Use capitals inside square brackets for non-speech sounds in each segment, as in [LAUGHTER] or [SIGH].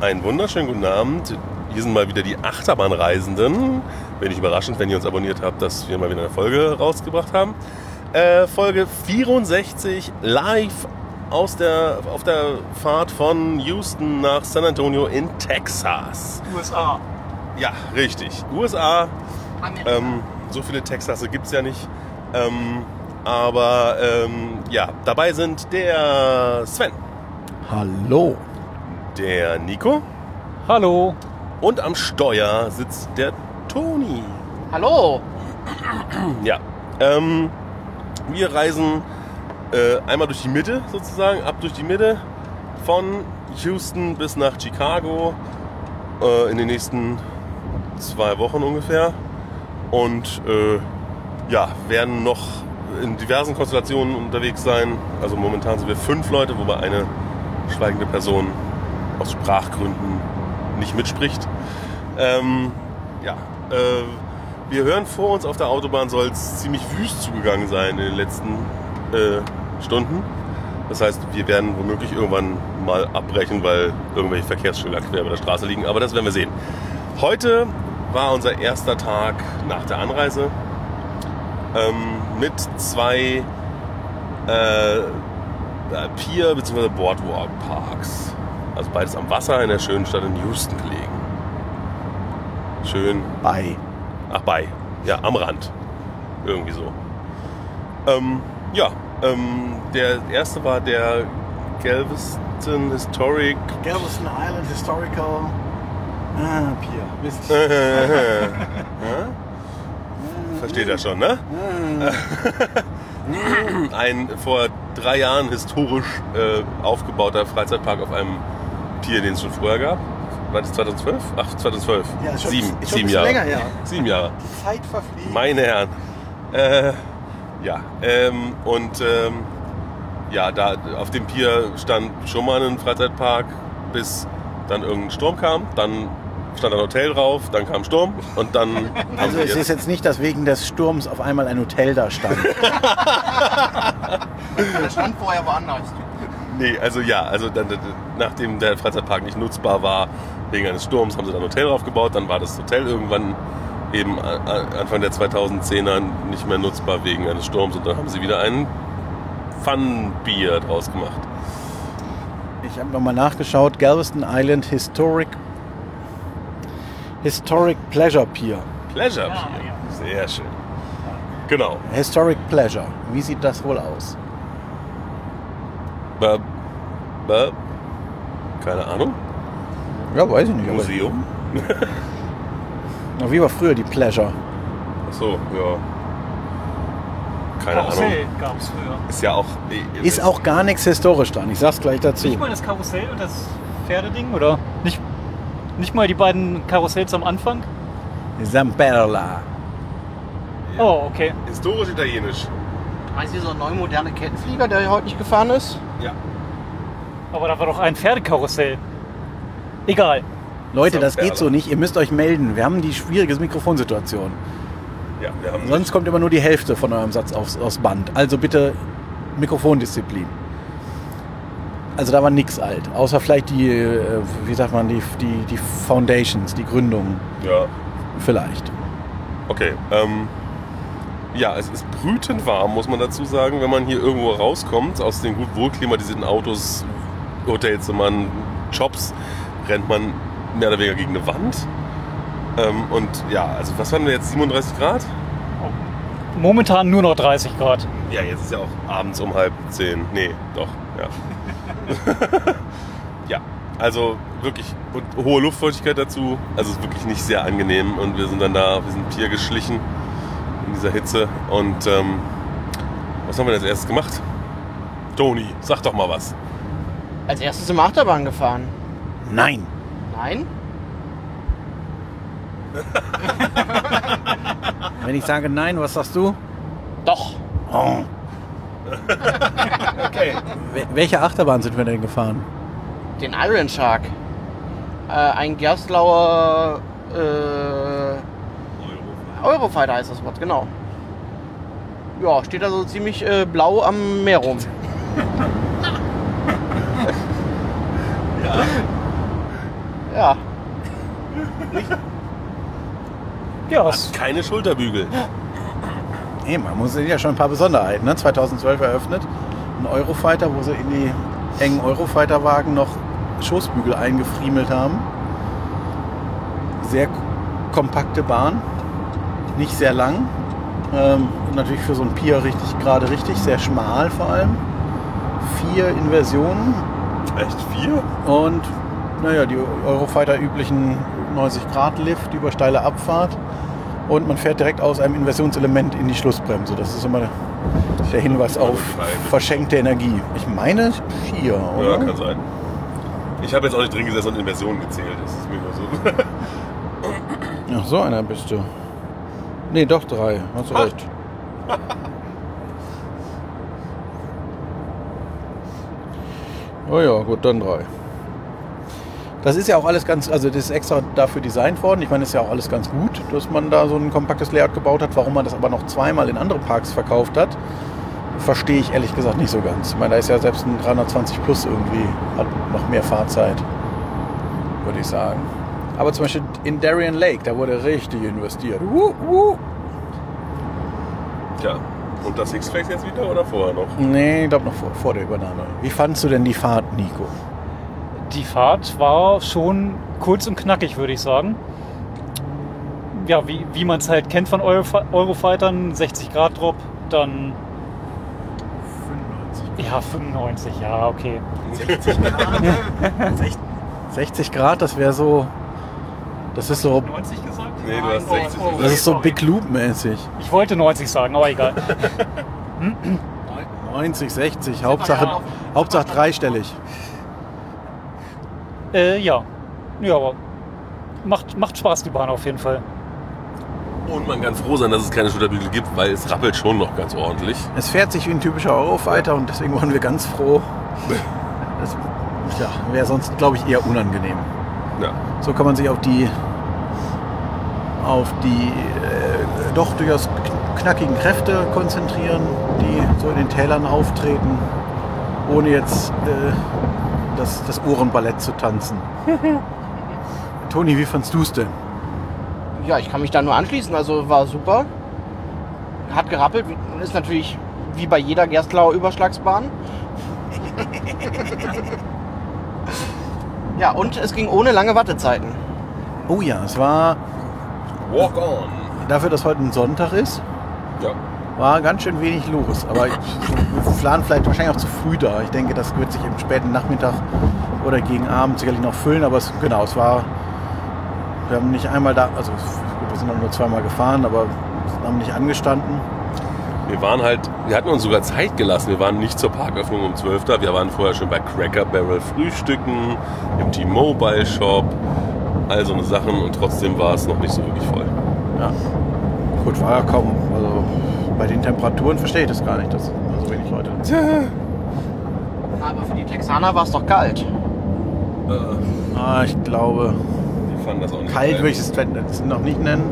Einen wunderschönen guten Abend. Hier sind mal wieder die Achterbahnreisenden. Wenig überraschend, wenn ihr uns abonniert habt, dass wir mal wieder eine Folge rausgebracht haben. Äh, Folge 64 live aus der, auf der Fahrt von Houston nach San Antonio in Texas. USA. Ja, richtig. USA. Ähm, so viele Texasse gibt es ja nicht. Ähm, aber ähm, ja, dabei sind der Sven, Hallo. Der Nico Hallo. und am Steuer sitzt der Toni. Hallo. Ja, ähm, wir reisen äh, einmal durch die Mitte sozusagen, ab durch die Mitte von Houston bis nach Chicago äh, in den nächsten zwei Wochen ungefähr. Und äh, ja, werden noch in diversen Konstellationen unterwegs sein. Also momentan sind wir fünf Leute, wobei eine schweigende Person aus Sprachgründen nicht mitspricht. Ähm, ja, äh, wir hören vor uns auf der Autobahn soll es ziemlich wüst zugegangen sein in den letzten äh, Stunden. Das heißt, wir werden womöglich irgendwann mal abbrechen, weil irgendwelche Verkehrsschilder quer über der Straße liegen. Aber das werden wir sehen. Heute war unser erster Tag nach der Anreise ähm, mit zwei äh, Pier- bzw. Boardwalk-Parks. Also beides am Wasser in der schönen Stadt in Houston gelegen. Schön Bei. Ach, bei. Ja, am Rand. Irgendwie so. Ähm, ja, ähm, der erste war der Galveston Historic. Galveston Island Historical ah, Pier. Mist. [LAUGHS] Ja? Versteht er schon, ne? Ein vor drei Jahren historisch äh, aufgebauter Freizeitpark auf einem Pier, den es schon vorher gab. War das 2012? Ach, 2012. Ja, schon- sieben, schon sieben Jahre. länger, ja. Sieben Jahre. Die Zeit verfliegt. Meine Herren. Äh, ja, ähm, und ähm, ja, da auf dem Pier stand schon mal ein Freizeitpark, bis dann irgendein Sturm kam. Dann stand ein Hotel drauf, dann kam Sturm und dann. [LAUGHS] Also es ist jetzt nicht, dass wegen des Sturms auf einmal ein Hotel da stand. [LAUGHS] Der stand vorher woanders. Nee, also ja, also dann, nachdem der Freizeitpark nicht nutzbar war wegen eines Sturms, haben sie dann ein Hotel draufgebaut. Dann war das Hotel irgendwann eben a- Anfang der 2010er nicht mehr nutzbar wegen eines Sturms und dann haben sie wieder ein Fun-Bier draus gemacht. Ich habe nochmal nachgeschaut. Galveston Island Historic Historic Pleasure Pier. Pleasure Pier. Sehr schön. Genau. Historic Pleasure. Wie sieht das wohl aus? Ba, ba, keine Ahnung. Ja, weiß ich nicht. Museum? Na, wie war früher die Pleasure? Achso, ja. Keine Ahnung. Karussell gab es früher. Ist ja auch. Ist auch gar nichts historisch dran. Ich sag's gleich dazu. Nicht mal das Karussell und das Pferdeding? Oder nicht, nicht mal die beiden Karussells am Anfang? Zamperla. Oh, okay. Historisch italienisch. Meinst du so ein neu moderne Kettenflieger, der heute nicht gefahren ist? Ja. Aber da war doch ein Pferdekarussell. Egal. Leute, das geht so nicht. Ihr müsst euch melden. Wir haben die schwierige Mikrofonsituation. Ja, wir haben. Sonst kommt immer nur die Hälfte von eurem Satz aufs, aufs Band. Also bitte Mikrofondisziplin. Also da war nix alt. Außer vielleicht die, äh, wie sagt man, die, die, die Foundations, die Gründung. Ja. Vielleicht. Okay. Ähm, ja, es ist brütend warm, muss man dazu sagen, wenn man hier irgendwo rauskommt aus den gut wohlklimatisierten Autos, Hotelzimmern, Jobs, rennt man mehr oder weniger gegen eine Wand. Ähm, und ja, also was waren wir jetzt? 37 Grad? Momentan nur noch 30 Grad. Ja, jetzt ist ja auch abends um halb zehn. Nee, doch, ja. [LAUGHS] ja, also wirklich und hohe Luftfeuchtigkeit dazu. Also es ist wirklich nicht sehr angenehm. Und wir sind dann da, wir sind hier geschlichen dieser Hitze. Und ähm, was haben wir als erstes gemacht? Toni, sag doch mal was. Als erstes im Achterbahn gefahren. Nein. Nein? [LAUGHS] Wenn ich sage nein, was sagst du? Doch. Oh. [LAUGHS] Okay. Wel- Welche Achterbahn sind wir denn gefahren? Den Iron Shark. Äh, ein Gerstlauer äh, Eurofighter heißt das Wort, genau. Ja, steht da so ziemlich äh, blau am Meer rum. Ja. Ja, es, Keine Schulterbügel. Nee, man muss ja schon ein paar Besonderheiten. Ne? 2012 eröffnet. Ein Eurofighter, wo sie in die engen Eurofighter-Wagen noch Schoßbügel eingefriemelt haben. Sehr kompakte Bahn. Nicht sehr lang. Ähm, natürlich für so ein Pier richtig gerade richtig. Sehr schmal vor allem. Vier Inversionen. Echt vier? Und naja, die Eurofighter üblichen 90 Grad Lift über steile Abfahrt. Und man fährt direkt aus einem Inversionselement in die Schlussbremse. Das ist immer der Hinweis auf verschenkte Energie. Ich meine vier, Ja, oder? kann sein. Ich habe jetzt auch nicht drin gesessen und in Versionen gezählt. Das ist mir nur so. Ach, so einer bist du. Nee, doch drei. Hast du recht. [LAUGHS] Oh ja, gut, dann drei. Das ist ja auch alles ganz, also das ist extra dafür designt worden. Ich meine, das ist ja auch alles ganz gut, dass man da so ein kompaktes Layout gebaut hat. Warum man das aber noch zweimal in andere Parks verkauft hat, verstehe ich ehrlich gesagt nicht so ganz. Ich meine, da ist ja selbst ein 320 Plus irgendwie, hat noch mehr Fahrzeit, würde ich sagen. Aber zum Beispiel in Darien Lake, da wurde richtig investiert. Wuh, wuh. Tja, und das Flags jetzt wieder oder vorher noch? Nee, ich glaube noch vor, vor der Übernahme. Wie fandst du denn die Fahrt, Nico? die Fahrt war schon kurz und knackig, würde ich sagen. Ja, wie, wie man es halt kennt von Eurofi- Eurofightern, 60 Grad Drop, dann 95. ja 95, ja okay. 60 [LAUGHS] Grad, das wäre so. Das ist so. 90 gesagt? Nee, du hast 60 oh, Das ist so. Big Loop-mäßig. Ich wollte 90 sagen, aber egal. [LAUGHS] 90, 60, Hauptsache, Hauptsache dreistellig. äh, ja. Ja, aber macht, macht Spaß die Bahn auf jeden Fall. Und man kann froh sein, dass es keine Schulterbügel gibt, weil es rappelt schon noch ganz ordentlich. Es fährt sich wie ein typischer Eurofighter und deswegen waren wir ganz froh. [LAUGHS] Das ja, wäre sonst, glaube ich, eher unangenehm. Ja. So kann man sich auf die auf die äh, doch durchaus kn- knackigen Kräfte konzentrieren, die so in den Tälern auftreten, ohne jetzt äh, das, das Ohrenballett zu tanzen. [LAUGHS] Toni, wie fandst du es denn? Ja, ich kann mich da nur anschließen. Also war super. Hat gerappelt. Ist natürlich wie bei jeder Gerstlauer Überschlagsbahn. [LAUGHS] ja, und es ging ohne lange Wartezeiten. Oh ja, es war Walk on. dafür, dass heute ein Sonntag ist, Ja. war ganz schön wenig los. Aber ich, wir waren vielleicht wahrscheinlich auch zu früh da. Ich denke, das wird sich im späten Nachmittag oder gegen Abend sicherlich noch füllen. Aber es, genau, es war. Wir haben nicht einmal da, also gut, wir sind auch nur zweimal gefahren, aber haben nicht angestanden. Wir waren halt, wir hatten uns sogar Zeit gelassen. Wir waren nicht zur Parköffnung um 12 da. Wir waren vorher schon bei Cracker Barrel frühstücken, im T-Mobile Shop, all so eine Sachen und trotzdem war es noch nicht so wirklich voll. Ja. Gut, war ja kaum. Also bei den Temperaturen verstehe ich das gar nicht, dass so wenig Leute. Aber für die Texaner war es doch kalt. Ah, ich glaube, Die fanden das auch nicht kalt geil. würde ich es noch nicht nennen.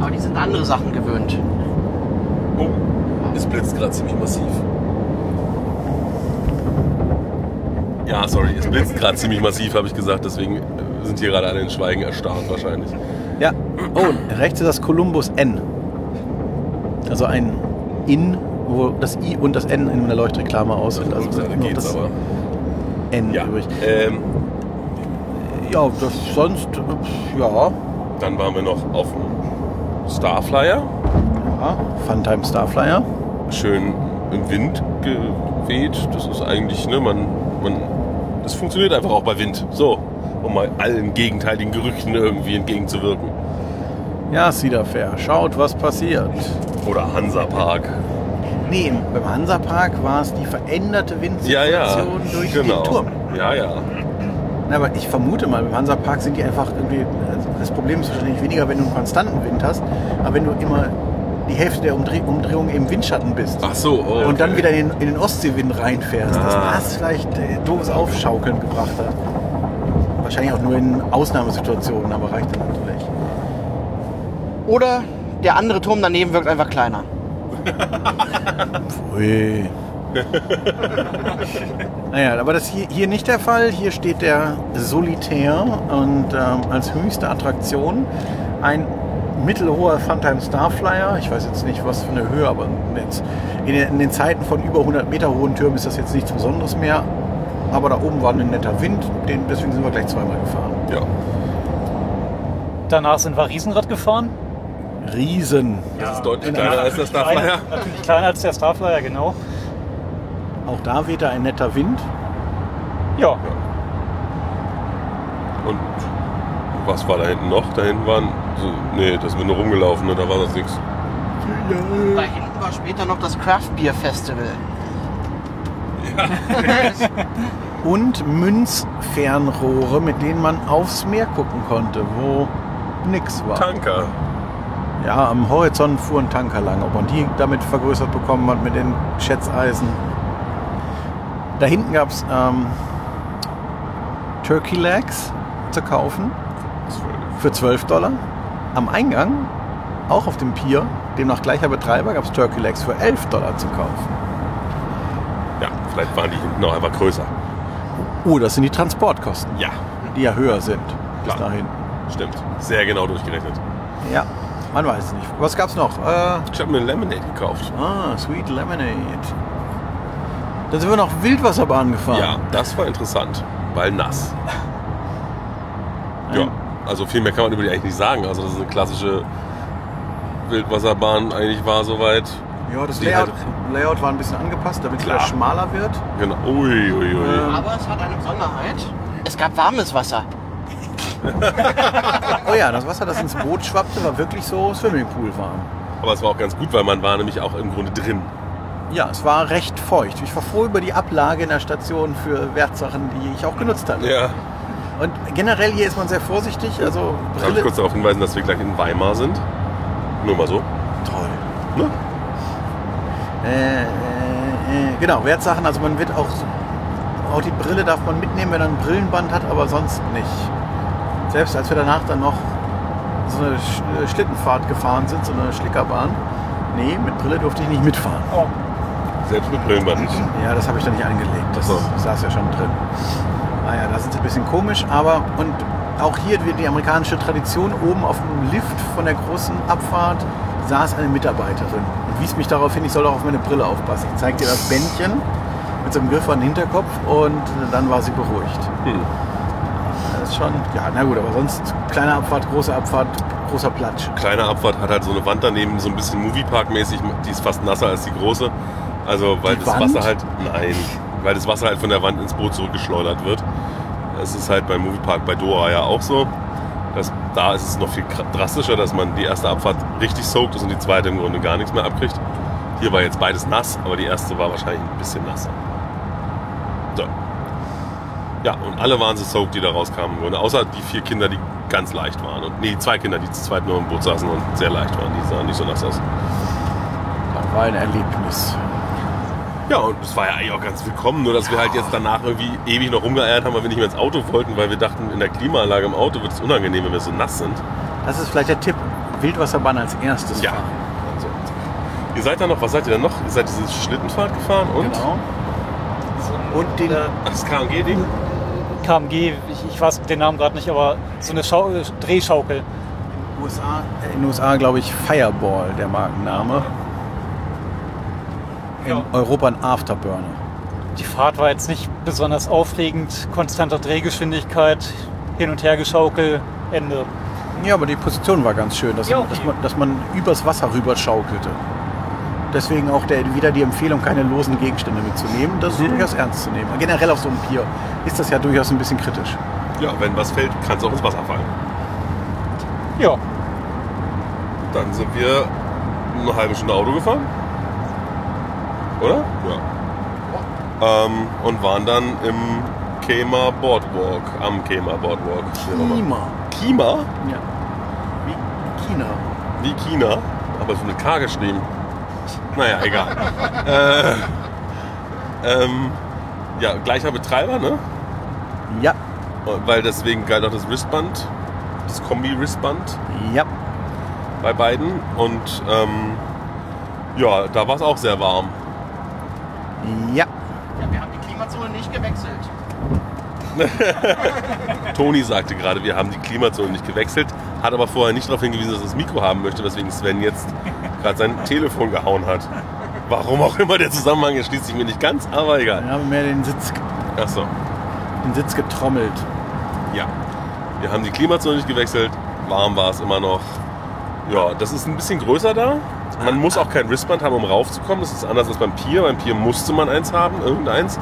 Aber die sind andere Sachen gewöhnt. Oh, es blitzt gerade ziemlich massiv. Ja, sorry, es blitzt gerade ziemlich massiv, habe ich gesagt. Deswegen äh, sind hier gerade alle in Schweigen erstarrt wahrscheinlich. Ja. Oh, rechts ist das Columbus N. Also ein In, wo das I und das N in einer Leuchtreklame aus sind. Also da nur geht's das aber. N Ja, übrig. ähm, Ja, das sonst, ja. dann waren wir noch auf dem Starflyer. ja. Funtime Starflyer. Schön im Wind geweht. Das ist eigentlich, ne, man, man, das funktioniert einfach auch bei Wind. So, um mal allen gegenteiligen Gerüchten irgendwie entgegenzuwirken. Ja, Cedar Fair. Schaut, was passiert. Oder Hansa Park. Nee, im- beim Hansapark war es die veränderte Ja, ja, Windsituation durch genau. den Turm. Ja, ja. Na, aber ich vermute mal, beim Hansapark sind die einfach irgendwie. also Das Problem ist wahrscheinlich weniger, wenn du einen konstanten Wind hast, aber wenn du immer die Hälfte der Umdreh Umdrehung im Windschatten bist Ach so, oh, und dann okay. wieder in den, in den Ostseewind reinfährst, dass Ah. das vielleicht äh, doofes Aufschaukeln gebracht hat. Wahrscheinlich auch nur in Ausnahmesituationen, aber reicht dann natürlich. Oder der andere Turm daneben wirkt einfach kleiner. [LAUGHS] Pfui. naja, aber das ist hier, hier nicht der Fall. Hier steht der Solitär und ähm, als höchste Attraktion ein mittelhoher Funtime Starflyer. Ich weiß jetzt nicht, was für eine Höhe, aber in, den, in den Zeiten von über 100 Meter hohen Türmen ist das jetzt nichts Besonderes mehr. Aber da oben war ein netter Wind, den, deswegen sind wir gleich zweimal gefahren. Ja. Danach sind wir Riesenrad gefahren. Riesen. Das ist deutlich kleiner als der Starflyer. Kleiner, natürlich kleiner als der Starflyer, genau. Auch da wehte ein netter Wind. Ja, Und was war da hinten noch? Da hinten waren. So, nee, das bin nur rumgelaufen, ne? da war das nichts. Da hinten war später noch das Craft Beer Festival. [LAUGHS] Und Münzfernrohre, mit denen man aufs Meer gucken konnte, wo nix war. Tanker. Ja, am Horizont fuhr ein Tanker lang. Ob man die damit vergrößert bekommen hat mit den Schätzeisen. Da hinten gab es ähm, Turkey Legs zu kaufen für 12 Dollar. Am Eingang, auch auf dem Pier, demnach gleicher Betreiber, gab es Turkey Legs für 11 Dollar zu kaufen. Vielleicht waren die hinten noch einfach größer. Oh, das sind die Transportkosten, Ja, die ja höher sind bis Klar. dahin. stimmt. Sehr genau durchgerechnet. Ja, man weiß es nicht. Was gab's noch? Äh, Ich habe mir Lemonade gekauft. ah, Sweet Lemonade. Dann sind wir noch Wildwasserbahn gefahren. Ja, das war interessant, weil nass. Ja, also viel mehr kann man über die eigentlich nicht sagen. Also das ist eine klassische Wildwasserbahn eigentlich war soweit. Ja, das Layout, halt- Layout war ein bisschen angepasst, damit es wieder Klar. schmaler wird. Genau. Ui, ui, ui. Ähm, Aber es hat eine Besonderheit. Es gab warmes Wasser. [LAUGHS] Oh ja, das Wasser, das ins Boot schwappte, war wirklich so Swimmingpool warm. Aber es war auch ganz gut, weil man war nämlich auch im Grunde drin. Ja, es war recht feucht. Ich war froh über die Ablage in der Station für Wertsachen, die ich auch genutzt habe. Ja. Und generell hier ist man sehr vorsichtig. Also Darf ich Brille. kurz darauf hinweisen, dass wir gleich in Weimar sind? Nur mal so. Toll. Ne? Äh, äh, äh, genau, Wertsachen. Also man wird auch, auch die Brille darf man mitnehmen, wenn er ein Brillenband hat, aber sonst nicht. Selbst als wir danach dann noch so eine äh, Schlittenfahrt gefahren sind, so eine Schlickerbahn. Nee, mit Brille durfte ich nicht mitfahren. Selbst mit Brillenband nicht. Ja, das habe ich da nicht angelegt. Das so. saß ja schon drin. Naja, da sind sie ein bisschen komisch, aber und auch hier wird die amerikanische Tradition. Oben auf dem Lift von der großen Abfahrt saß eine Mitarbeiterin wies mich darauf hin, ich soll auch auf meine Brille aufpassen. Ich zeigte ihr das Bändchen mit so einem Griff an den Hinterkopf und dann war sie beruhigt. Hm. Das ist schon, ja, na gut, aber sonst kleine Abfahrt, große Abfahrt, großer Platsch. Kleine Abfahrt hat halt so eine Wand daneben, so ein bisschen Moviepark-mäßig. Die ist fast nasser als die große. Also weil Die das Wand? Wasser halt. Nein. Weil das Wasser halt von der Wand ins Boot zurückgeschleudert wird. Es ist halt beim Moviepark bei Dora ja auch so. Das, da ist es noch viel drastischer, dass man die erste Abfahrt richtig soakt ist und die zweite im Grunde gar nichts mehr abkriegt. Hier war jetzt beides nass, aber die erste war wahrscheinlich ein bisschen nasser. So. Ja, und alle waren so soaked, die da rauskamen im Grunde. Außer die vier Kinder, die ganz leicht waren. Und nee, zwei Kinder, die zu zweit nur im Boot saßen und sehr leicht waren. Die sahen nicht so nass aus. Das war ein Erlebnis. Ja, und es war ja eigentlich auch ganz willkommen, nur dass wir halt jetzt danach irgendwie ewig noch rumgeeiert haben, weil wir nicht mehr ins Auto wollten, weil wir dachten, in der Klimaanlage im Auto wird es unangenehm, wenn wir so nass sind. Das ist vielleicht der Tipp. Wildwasserbahn als erstes Ja. fahren. Also, ihr seid da noch, was seid ihr denn noch? Ihr seid diese Schlittenfahrt gefahren und Genau. Und den, Ach, das KMG-Ding? KMG, ich, ich weiß den Namen gerade nicht, aber so eine Schau Drehschaukel. USA, äh, in den USA glaube ich Fireball, der Markenname. In Ja. Europa ein Afterburner. Die Fahrt war jetzt nicht besonders aufregend, konstante Drehgeschwindigkeit, hin und her geschaukel, Ende. Ja, aber die Position war ganz schön, dass, Ja, okay. dass, man, dass man übers Wasser rüber schaukelte. Deswegen auch der, wieder die Empfehlung, keine losen Gegenstände mitzunehmen. Das ist Mhm. durchaus ernst zu nehmen. Generell auf so einem Pier ist das ja durchaus ein bisschen kritisch. Ja, wenn was fällt, kann es auch ins Wasser fallen. Ja, Dann sind wir eine halbe Stunde Auto gefahren. Oder? Ja. Ähm, und waren dann im Kema Boardwalk, am Kema Boardwalk. Klima. Kima? Ja. Wie China. Wie China, aber es wird mit K geschrieben. Naja, egal. [LAUGHS] äh, ähm, ja, gleicher Betreiber, ne? Ja. Weil deswegen galt auch das Wristband, das Kombi-Wristband Ja. bei beiden. Und ähm, ja, da war es auch sehr warm. Ja. Ja, wir haben Klimazone nicht gewechselt. [LAUGHS] Toni sagte gerade, wir haben die Klimazone nicht gewechselt, hat aber vorher nicht darauf hingewiesen, dass er das Mikro haben möchte, weswegen Sven jetzt gerade sein Telefon gehauen hat. Warum auch immer der Zusammenhang erschließt sich mir nicht ganz, aber egal. Wir haben mehr den Sitz, Achso, den Sitz getrommelt. ja. Wir haben die Klimazone nicht gewechselt, warm war es immer noch. Ja, das ist ein bisschen größer da. Man muss auch kein Wristband haben, um raufzukommen. Das ist anders als beim Pier. Beim Pier musste man eins haben, irgendeins.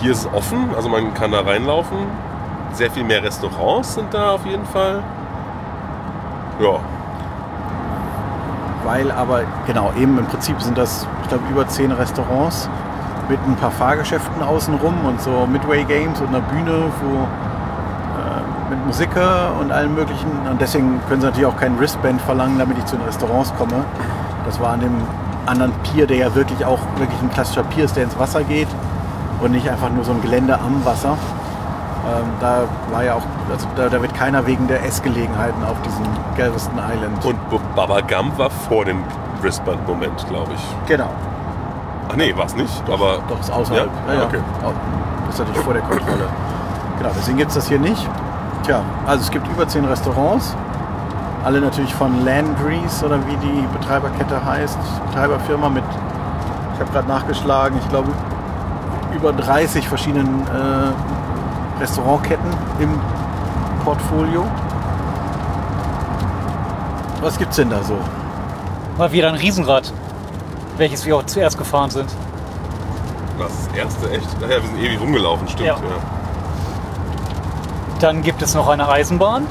Hier ist es offen, also man kann da reinlaufen. Sehr viel mehr Restaurants sind da auf jeden Fall. Ja, Weil aber, genau, eben im Prinzip sind das, ich glaube, über zehn Restaurants mit ein paar Fahrgeschäften außenrum und so Midway Games und einer Bühne, wo äh, mit Musiker und allem möglichen. Und deswegen können sie natürlich auch kein Wristband verlangen, damit ich zu den Restaurants komme. Das war an dem anderen Pier, der ja wirklich auch wirklich ein klassischer Pier ist, der ins Wasser geht und nicht einfach nur so ein Gelände am Wasser. Ähm, da war ja auch, also da, da wird keiner wegen der Essgelegenheiten auf diesem Galveston Island. und Baba Gump war vor dem Wristband-Moment, glaube ich. genau. Ach nee, war es nicht, aber Doch, ist außerhalb. Ja? Okay. Das ist natürlich vor der Kontrolle. Genau, deswegen gibt es das hier nicht. Tja, also es gibt über zehn Restaurants. Alle natürlich von Landry's oder wie die Betreiberkette heißt. Betreiberfirma mit, ich habe gerade nachgeschlagen, ich glaube über 30 verschiedenen äh, Restaurantketten im Portfolio. Was gibt's denn da so? Mal wieder ein Riesenrad, welches wir auch zuerst gefahren sind. das erste echt. Ach ja, wir sind ewig rumgelaufen, stimmt. Ja. Ja. Dann gibt es noch eine Eisenbahn.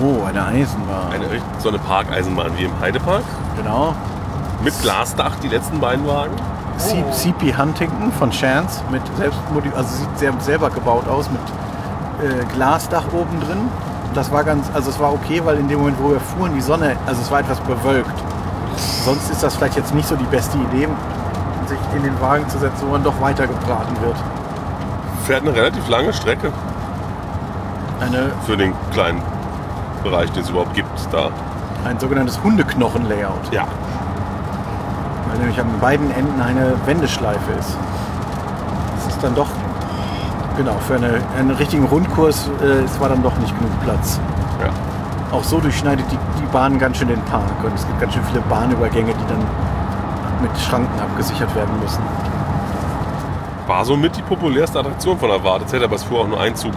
Oh, eine Eisenbahn. Eine, so eine Parkeisenbahn wie im Heidepark. Genau. Mit Glasdach, die letzten beiden Wagen. CP Huntington von Chance mit selbst also sieht sehr selber gebaut aus mit äh, Glasdach oben drin. Das war ganz, also es war okay, weil in dem Moment, wo wir fuhren, die Sonne, also es war etwas bewölkt. Sonst ist das vielleicht jetzt nicht so die beste Idee, sich in den Wagen zu setzen, wo man doch weiter gebraten wird. Fährt eine relativ lange Strecke Eine, für den kleinen Bereich, den es überhaupt gibt. Da. ein sogenanntes Hundeknochen-Layout, Ja. Weil nämlich an beiden Enden eine Wendeschleife ist. Das ist dann doch, genau, für eine, einen richtigen Rundkurs äh, es war dann doch nicht genug Platz. ja. Auch so durchschneidet die, die Bahn ganz schön den Park und es gibt ganz schön viele Bahnübergänge, die dann mit Schranken abgesichert werden müssen. War somit die populärste Attraktion von der Wartezeit, aber es fuhr auch nur ein Zug.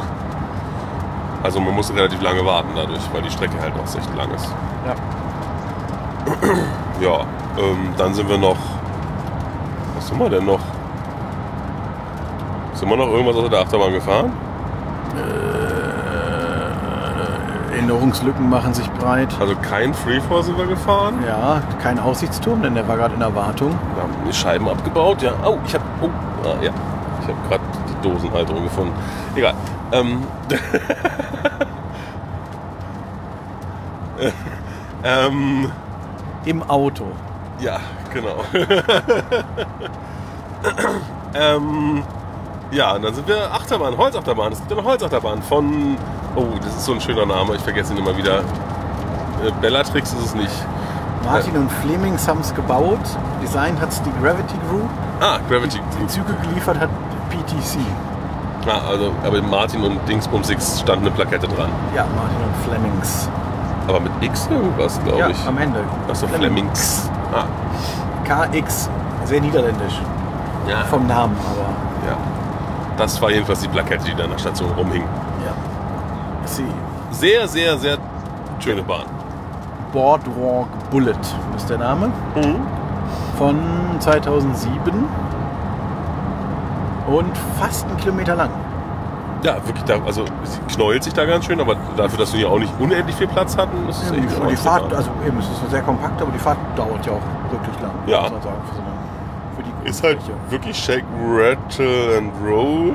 Also man musste relativ lange warten dadurch, weil die Strecke halt auch echt lang ist. Ja. Ja, ähm, dann sind wir noch. Was sind wir denn noch? Sind wir noch irgendwas außer der Achterbahn gefahren? Erinnerungslücken machen sich breit. Also kein Freefall sind wir gefahren. Ja, kein Aussichtsturm, denn der war gerade in Erwartung. Wir haben die Scheiben abgebaut, ja. Oh, ich habe. Oh, ah, ja. Ich habe gerade die Dosenhalterung gefunden. Egal. Ähm, [LAUGHS] ähm, Im Auto. Ja, genau. [LAUGHS] ähm, ja, und dann sind wir Achterbahn, Holzachterbahn. Es gibt eine Holzachterbahn von. Oh, das ist so ein schöner Name, ich vergesse ihn immer wieder. Äh, Bellatrix ist es nicht. Martin und Flemings haben es gebaut. Design hat es die Gravity Group. Ah, Gravity Die Group. Züge geliefert hat PTC. Ah, also, aber Martin und Dingsbums X stand eine Plakette dran. Ja, Martin und Flemings. Aber mit X irgendwas, glaube Ja, ich. am Ende. Achso, Flemings. Ah, KX. Sehr niederländisch. ja. Vom Namen, aber ja. Das war jedenfalls die Plakette, die da an der Station rumhing. ja. Sie. Sehr, sehr, sehr schöne Bahn. Boardwalk Bullet ist der Name. Von 2007. Und fast einen Kilometer lang. Ja, wirklich, da, also es knäult sich da ganz schön, aber dafür, dass wir hier auch nicht unendlich viel Platz hatten, ist es Ja, echt die, eine die Fahrt, also eben, es ist sehr kompakt, aber die Fahrt dauert ja auch wirklich lang. Ja. Muss man sagen, für, so eine, für die Ist halt wirklich Shake, Rattle and Roll.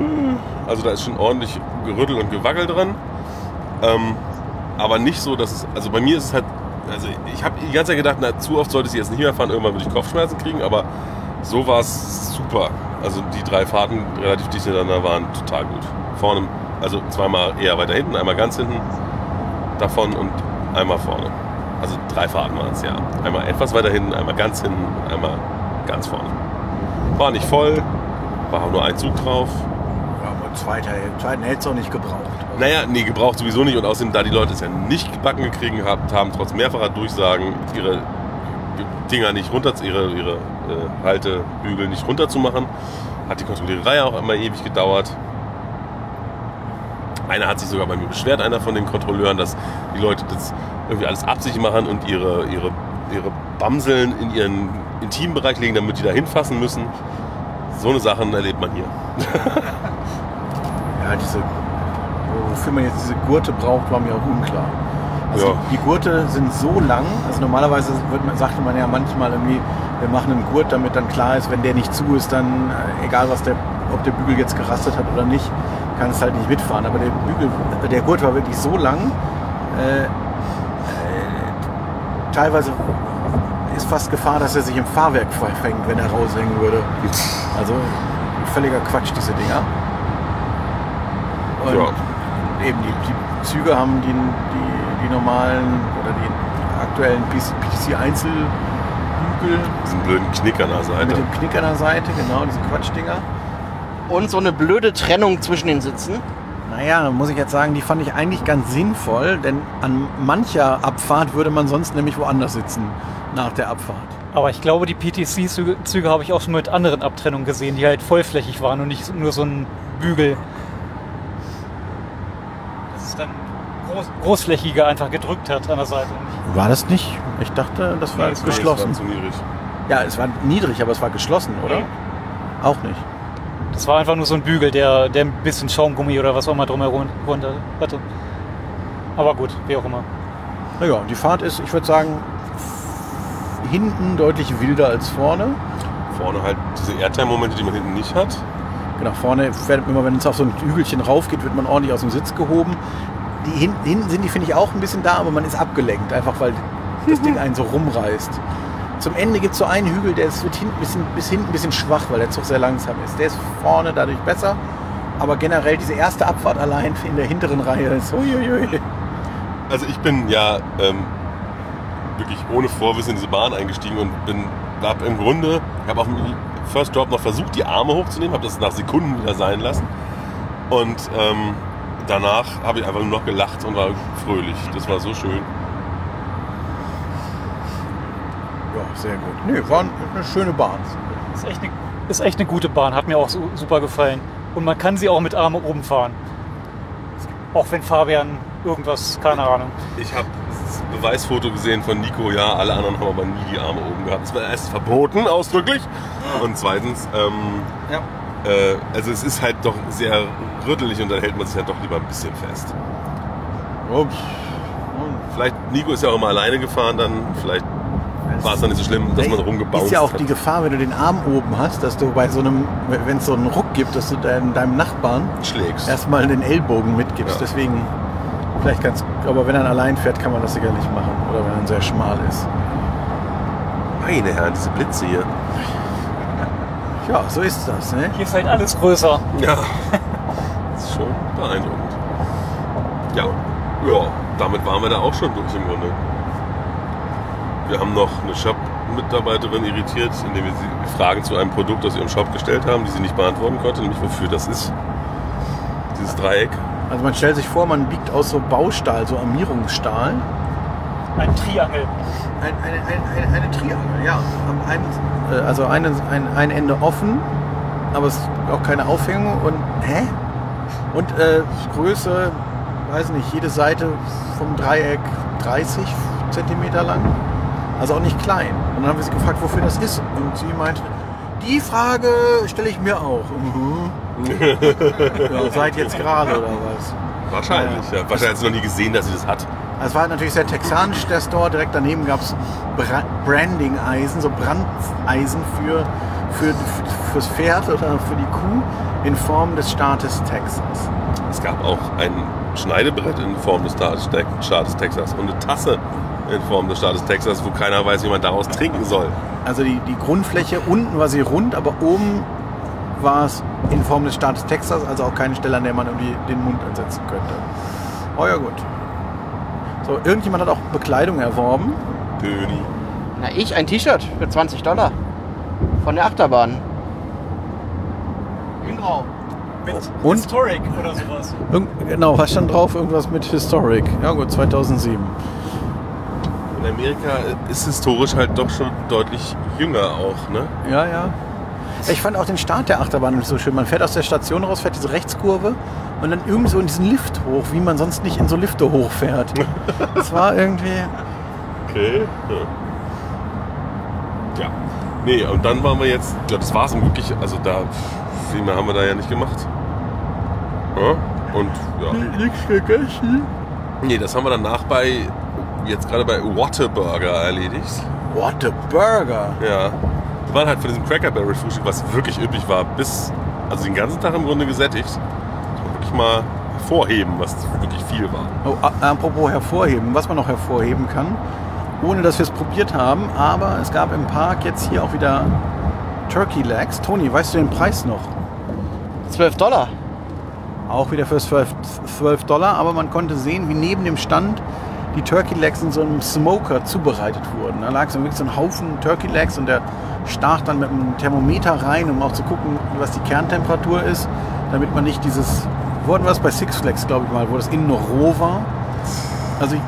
Also da ist schon ordentlich Gerüttel und Gewackel dran. Ähm, aber nicht so, dass es. Also bei mir ist es halt. Also ich habe die ganze Zeit gedacht, na, zu oft sollte ich jetzt nicht mehr fahren, irgendwann würde ich Kopfschmerzen kriegen, aber so war es super. Also die drei Fahrten relativ dicht hintereinander waren total gut. Vorne, also zweimal eher weiter hinten, einmal ganz hinten davon und einmal vorne. Also drei Fahrten waren es ja. Einmal etwas weiter hinten, einmal ganz hinten und einmal ganz vorne. War nicht voll, war auch nur ein Zug drauf. Ja, aber zweiter, zweiten hätte es auch nicht gebraucht. Naja, nee, gebraucht sowieso nicht. Und außerdem, da die Leute es ja nicht gebacken gekriegt haben, haben trotz mehrfacher Durchsagen ihre Dinger nicht runter, ihre, ihre äh, Haltebügel nicht runterzumachen, hat die Kontrolliererei auch immer ewig gedauert. Einer hat sich sogar bei mir beschwert, einer von den Kontrolleuren, dass die Leute das irgendwie alles absichtlich machen und ihre, ihre, ihre Bamseln in ihren Intimbereich legen, damit die da hinfassen müssen. So eine Sachen erlebt man hier. [LAUGHS] Ja, diese, wofür man jetzt diese Gurte braucht, war mir auch unklar. Also Ja. die Gurte sind so lang, also normalerweise man, sagte man ja manchmal irgendwie, wir machen einen Gurt, damit dann klar ist, wenn der nicht zu ist, dann äh, egal was der, ob der Bügel jetzt gerastet hat oder nicht, kann es halt nicht mitfahren. Aber der Bügel, der Gurt war wirklich so lang, äh, äh, teilweise ist fast Gefahr, dass er sich im Fahrwerk verfängt, wenn er raushängen würde. Also völliger Quatsch, diese Dinger. Und Ja. eben die, die Züge haben die, die, die normalen oder die aktuellen PTC-Einzelbügel Diesen blöden Knick an der Seite. mit dem Knick an der Seite, genau, diese Quatschdinger. Und so eine blöde Trennung zwischen den Sitzen. Naja, muss ich jetzt sagen, die fand ich eigentlich ganz sinnvoll, denn an mancher Abfahrt würde man sonst nämlich woanders sitzen nach der Abfahrt. Aber ich glaube, die PTC-Züge Züge habe ich auch schon mit anderen Abtrennungen gesehen, die halt vollflächig waren und nicht nur so ein Bügel. Das ist dann groß, großflächiger einfach gedrückt hat an der Seite. War das nicht? Ich dachte, das war Nee, das geschlossen. war zu niedrig. Ja, es war niedrig, aber es war geschlossen, oder? Nee. Auch nicht. Das war einfach nur so ein Bügel, der, der ein bisschen Schaumgummi oder was auch immer drumherum runter hatte. Aber gut, wie auch immer. Naja, die Fahrt ist, ich würde sagen, hinten deutlich wilder als vorne. Vorne halt diese Airtime-Momente, die man hinten nicht hat. Genau, vorne, fährt- immer wenn es auf so ein Hügelchen rauf geht, wird man ordentlich aus dem Sitz gehoben. Die hin, hinten sind die, finde ich, auch ein bisschen da, aber man ist abgelenkt, einfach weil das [LAUGHS] Ding einen so rumreißt. Zum Ende gibt es so einen Hügel, der ist, hinten, bisschen, bis hinten ein bisschen schwach, weil der Zug sehr langsam ist. Der ist vorne dadurch besser, aber generell diese erste Abfahrt allein in der hinteren Reihe ist uiuiui. Also ich bin ja ähm, wirklich ohne Vorwissen in diese Bahn eingestiegen und bin hab im Grunde, ich habe auf dem First Drop noch versucht, die Arme hochzunehmen, habe das nach Sekunden wieder sein lassen. Und ähm, danach habe ich einfach nur noch gelacht und war fröhlich. Das war so schön. Ja, sehr gut. Nö, war eine schöne Bahn. Ist echt eine, ist echt eine gute Bahn, hat mir auch su- super gefallen. Und man kann sie auch mit Arme oben fahren. Auch wenn Fabian irgendwas, keine Ahnung. Ich habe das Beweisfoto gesehen von Nico, ja, alle anderen haben aber nie die Arme oben gehabt. Das war erst verboten, ausdrücklich. Und zweitens, ähm, Ja. äh, also es ist halt doch sehr rüttelig und dann hält man sich ja doch lieber ein bisschen fest. Ups. Vielleicht, Nico ist ja auch immer alleine gefahren, dann vielleicht war es dann nicht so schlimm, dass man rumgebounced Ist ja auch hat. die Gefahr, wenn du den Arm oben hast, dass du bei so einem, wenn es so einen Ruck gibt, dass du deinem, deinem Nachbarn schlägst. erstmal den Ellbogen mitgibst. Ja. Deswegen vielleicht ganz, aber wenn er allein fährt, kann man das sicherlich machen. Oder wenn er sehr schmal ist. Meine Herren, diese Blitze hier. [LAUGHS] Ja, so ist das. Ne? Hier ist halt alles größer. Ja. Das ist schon beeindruckend. Ja. Ja, damit waren wir da auch schon durch im Grunde. Wir haben noch eine Shop-Mitarbeiterin irritiert, indem wir sie Fragen zu einem Produkt aus ihrem Shop gestellt haben, die sie nicht beantworten konnte, nämlich wofür das ist. Dieses Dreieck. Also man stellt sich vor, man biegt aus so Baustahl, so Armierungsstahl, Ein Triangel. ein, eine, eine, eine, eine Triangel, ja. Einen, äh, also eine, ein, ein Ende offen, aber es ist auch keine Aufhängung und hä? Und äh, Größe, weiß nicht, jede Seite vom Dreieck 30 Zentimeter lang. Also auch nicht klein. Und dann haben wir sie gefragt, wofür das ist. Und sie meinte, die Frage stelle ich mir auch. Mhm. [LAUGHS] ja, seit jetzt gerade oder was? Wahrscheinlich, ja. Wahrscheinlich hat sie noch nie gesehen, dass sie das hat. Es war natürlich sehr texanisch, der Store. Direkt daneben gab es Bra Branding-Eisen, so Brandeisen für, für, für, fürs Pferd oder für die Kuh in Form des Staates Texas. Es gab auch ein Schneidebrett in Form des Staates Texas und eine Tasse in Form des Staates Texas, wo keiner weiß, wie man daraus trinken soll. Also die, die Grundfläche, unten war sie rund, aber oben war es in Form des Staates Texas, also auch keine Stelle, an der man irgendwie den Mund ansetzen könnte. Oh ja gut. So, irgendjemand hat auch Bekleidung erworben. Böni. Na, ich ein T-Shirt für 20 Dollar. Von der Achterbahn. drauf. Mit Und? Historic oder sowas. Irgend, genau, was stand drauf? Irgendwas mit Historic. Ja gut, 2007. Amerika ist historisch halt doch schon deutlich jünger auch, ne? Ja, ja. Ich fand auch den Start der Achterbahn so schön. Man fährt aus der Station raus, fährt diese Rechtskurve und dann irgendwie so in diesen Lift hoch, wie man sonst nicht in so Lifte hochfährt. [LAUGHS] Das war irgendwie. Okay. Ja. ja. Nee, und dann waren wir jetzt, ja, das war's im wirklich, also da, viel mehr haben wir da ja nicht gemacht. Ja? Und ja. Nichts gegessen. Nee, das haben wir danach bei, jetzt gerade bei Whataburger erledigt. What a Burger. Ja. Wir waren halt von diesem Crackerberry Frühstück, was wirklich üppig war, bis, also den ganzen Tag im Grunde gesättigt. Das war wirklich mal hervorheben, was wirklich viel war. Oh, apropos hervorheben, was man noch hervorheben kann, ohne dass wir es probiert haben, aber es gab im Park jetzt hier auch wieder Turkey Legs. Toni, weißt du den Preis noch? 12 Dollar. Auch wieder für 12, 12 Dollar, aber man konnte sehen, wie neben dem Stand die Turkey Legs in so einem Smoker zubereitet wurden. Da lag so wirklich so ein Haufen Turkey Legs und der stach dann mit einem Thermometer rein, um auch zu gucken, was die Kerntemperatur ist, damit man nicht dieses, wir das bei Six Flags, glaube ich mal, wo das innen noch roh war. Also ich,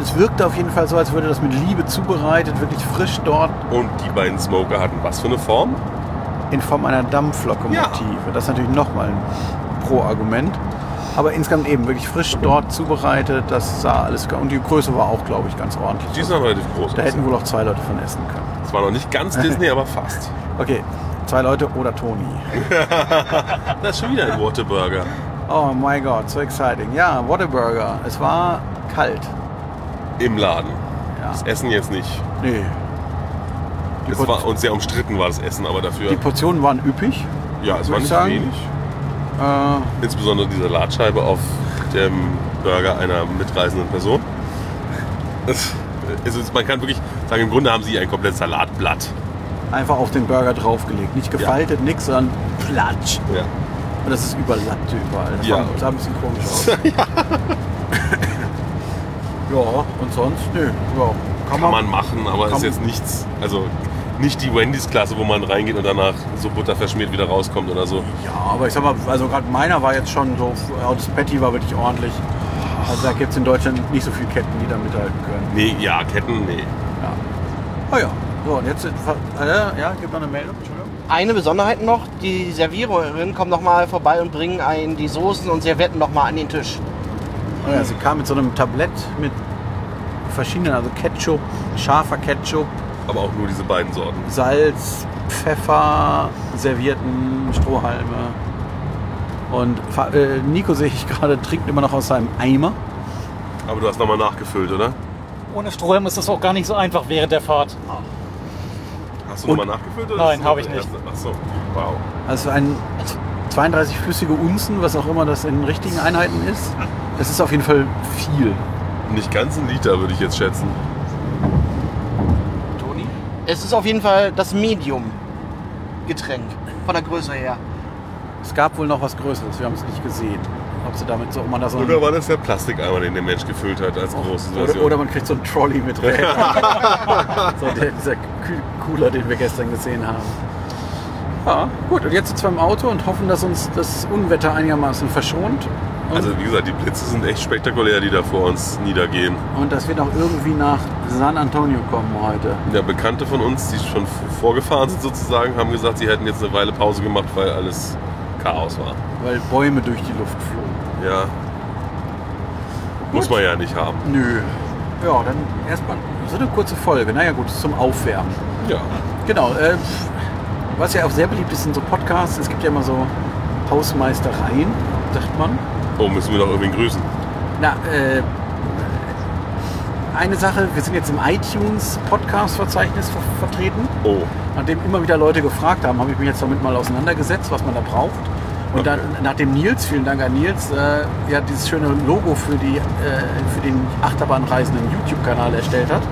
es wirkte auf jeden Fall so, als würde das mit Liebe zubereitet, wirklich frisch dort Und die beiden Smoker hatten was für eine Form? in Form einer Dampflokomotive. Das ist natürlich nochmal ein Pro-Argument. Aber insgesamt eben wirklich frisch dort zubereitet. Das sah alles und die Größe war auch, glaube ich, ganz ordentlich. Die sind relativ groß. Da hätten wohl auch zwei Leute von essen können. Es war noch nicht ganz [LAUGHS] Disney, aber fast. Okay, zwei Leute oder Toni. [LAUGHS] Das ist schon wieder ein Whataburger. Oh my God, so exciting. Ja, Whataburger. Es war kalt. Im Laden. Ja. Das Essen jetzt nicht. Nee. Die, Es war uns sehr umstritten war das Essen, aber dafür. die Portionen waren üppig. Ja, es war ich nicht sagen. wenig. Äh, Insbesondere die Salatscheibe auf dem Burger einer mitreisenden Person. Es, es ist, man kann wirklich sagen, im Grunde haben sie ein komplettes Salatblatt. einfach auf den Burger draufgelegt. Nicht gefaltet, nix, sondern platsch. Ja. Und das ist überlappt überall. Das Ja. sah ein bisschen komisch aus. [LAUGHS] ja, und sonst, nö. Ja, Kann man machen, aber kann- ist jetzt nichts. Also nicht die Wendy's-Klasse, wo man reingeht und danach so butterverschmiert wieder rauskommt oder so. Ja, aber ich sag mal, also gerade meiner war jetzt schon so, das Patty war wirklich ordentlich. Also da gibt es in Deutschland nicht so viele Ketten, die da mithalten können. Nee, ja, Ketten, nee. Ja. Oh ja. So, und jetzt, äh, ja, gibt noch eine Meldung, Entschuldigung. Eine Besonderheit noch, die Serviererin kommt nochmal vorbei und bringen einen die Soßen und Servietten nochmal an den Tisch. Oh ja, sie kam mit so einem Tablett mit verschiedenen, also Ketchup, scharfer Ketchup, Aber auch nur diese beiden Sorten. Salz, Pfeffer, Servietten, Strohhalme. Und äh, Nico sehe ich [LAUGHS] gerade, trinkt immer noch aus seinem Eimer. Aber du hast nochmal nachgefüllt, oder? Ohne Strohhalm ist das auch gar nicht so einfach während der Fahrt. Hast du nochmal nachgefüllt? Oder Nein, ist das hab ich nicht. erste? Ach so, wow. Also ein 32 flüssige Unzen, was auch immer das in richtigen Einheiten ist. Das ist auf jeden Fall viel. Nicht ganz ein Liter, würde ich jetzt schätzen. Es ist auf jeden Fall das Medium-Getränk von der Größe her. Es gab wohl noch was Größeres, wir haben es nicht gesehen. Ob sie damit so, ob man da so Oder war das der Plastikeimer, den der Mensch gefüllt hat als große Version? oder, oder man kriegt so einen Trolley mit rein. [LAUGHS] so der, dieser Cooler, den wir gestern gesehen haben. Ja, gut. Und jetzt sitzen wir im Auto und hoffen, dass uns das Unwetter einigermaßen verschont. Also wie gesagt, die Blitze sind echt spektakulär, die da vor uns niedergehen. und dass wir noch irgendwie nach San Antonio kommen heute. Ja, Bekannte von uns, die schon vorgefahren sind sozusagen, haben gesagt, sie hätten jetzt eine Weile Pause gemacht, weil alles Chaos war. Weil Bäume durch die Luft flogen. Ja. Muss man ja nicht haben. Nö. Ja, dann erstmal so eine kurze Folge. Naja gut, zum Aufwärmen. Ja. Genau. Äh, was ja auch sehr beliebt ist in so Podcasts, es gibt ja immer so Hausmeistereien, sagt man. Oh, müssen wir noch irgendwie grüßen. Na, äh, eine Sache, wir sind jetzt im iTunes Podcast-Verzeichnis ver vertreten. Oh. Nachdem immer wieder Leute gefragt haben, habe ich mich jetzt damit mal auseinandergesetzt, was man da braucht. Und dann, nachdem Nils, vielen Dank an Nils, äh, ja dieses schöne Logo für, die, äh, für den Achterbahnreisenden YouTube-Kanal erstellt hat,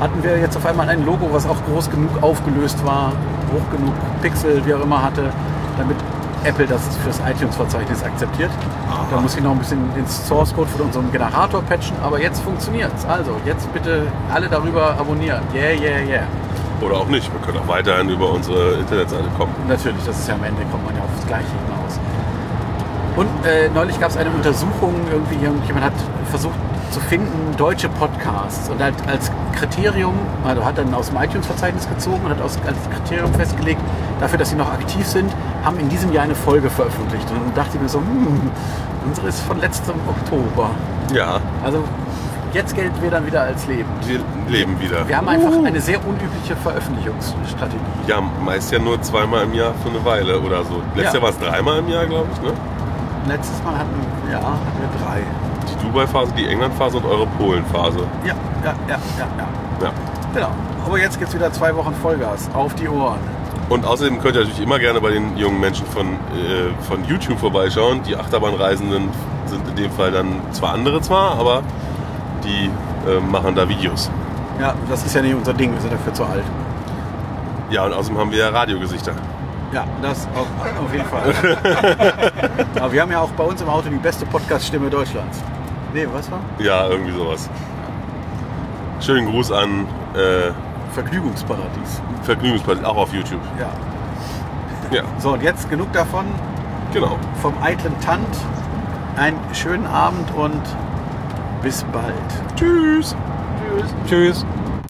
hatten wir jetzt auf einmal ein Logo, was auch groß genug aufgelöst war, hoch genug Pixel, wie auch immer hatte, Apple das fürs iTunes-Verzeichnis akzeptiert. Da muss ich noch ein bisschen den Source-Code von unserem Generator patchen, aber jetzt funktioniert's. Also, jetzt bitte alle darüber abonnieren. Yeah, yeah, yeah. Oder auch nicht. Wir können auch weiterhin über unsere Internetseite kommen. Natürlich, das ist ja am Ende, kommt man ja aufs Gleiche hinaus. Und äh, neulich gab es eine Untersuchung, irgendwie jemand hat versucht zu finden, deutsche Podcasts und hat als Kriterium, also hat dann aus dem iTunes-Verzeichnis gezogen und hat aus, als Kriterium festgelegt, dafür, dass sie noch aktiv sind, haben in diesem Jahr eine Folge veröffentlicht. Und dann dachte ich mir so, hm, unsere ist von letztem Oktober. Ja, Also jetzt gelten wir dann wieder als Leben. wir leben wieder. Wir haben einfach eine sehr unübliche Veröffentlichungsstrategie. Ja, meist ja nur zweimal im Jahr für eine Weile oder so. Letztes Ja. Jahr war es dreimal im Jahr, glaube ich. Ne? Letztes Mal hatten, ja, hatten wir drei. Dubai-Phase, die England-Phase und eure Polen-Phase. Ja, ja, ja, ja, ja. Ja. Genau. Aber jetzt geht's wieder zwei Wochen Vollgas. Auf die Ohren. Und außerdem könnt ihr natürlich immer gerne bei den jungen Menschen von, äh, von YouTube vorbeischauen. Die Achterbahnreisenden sind in dem Fall dann zwar andere zwar, aber die äh, machen da Videos. Ja, das ist ja nicht unser Ding. Wir sind dafür zu alt. Ja, und außerdem haben wir ja Radiogesichter. Ja, das auf, auf jeden Fall. [LAUGHS] Aber wir haben ja auch bei uns im Auto die beste Podcast-Stimme Deutschlands. Nee, was war? Ja, irgendwie sowas. Schönen Gruß an äh, Vergnügungsparadies. Vergnügungspartei, auch auf YouTube. Ja. Ja, [LAUGHS] So, und jetzt genug davon. genau. Vom eitlen Tant. Einen schönen Abend und bis bald. Tschüss. Tschüss. Tschüss.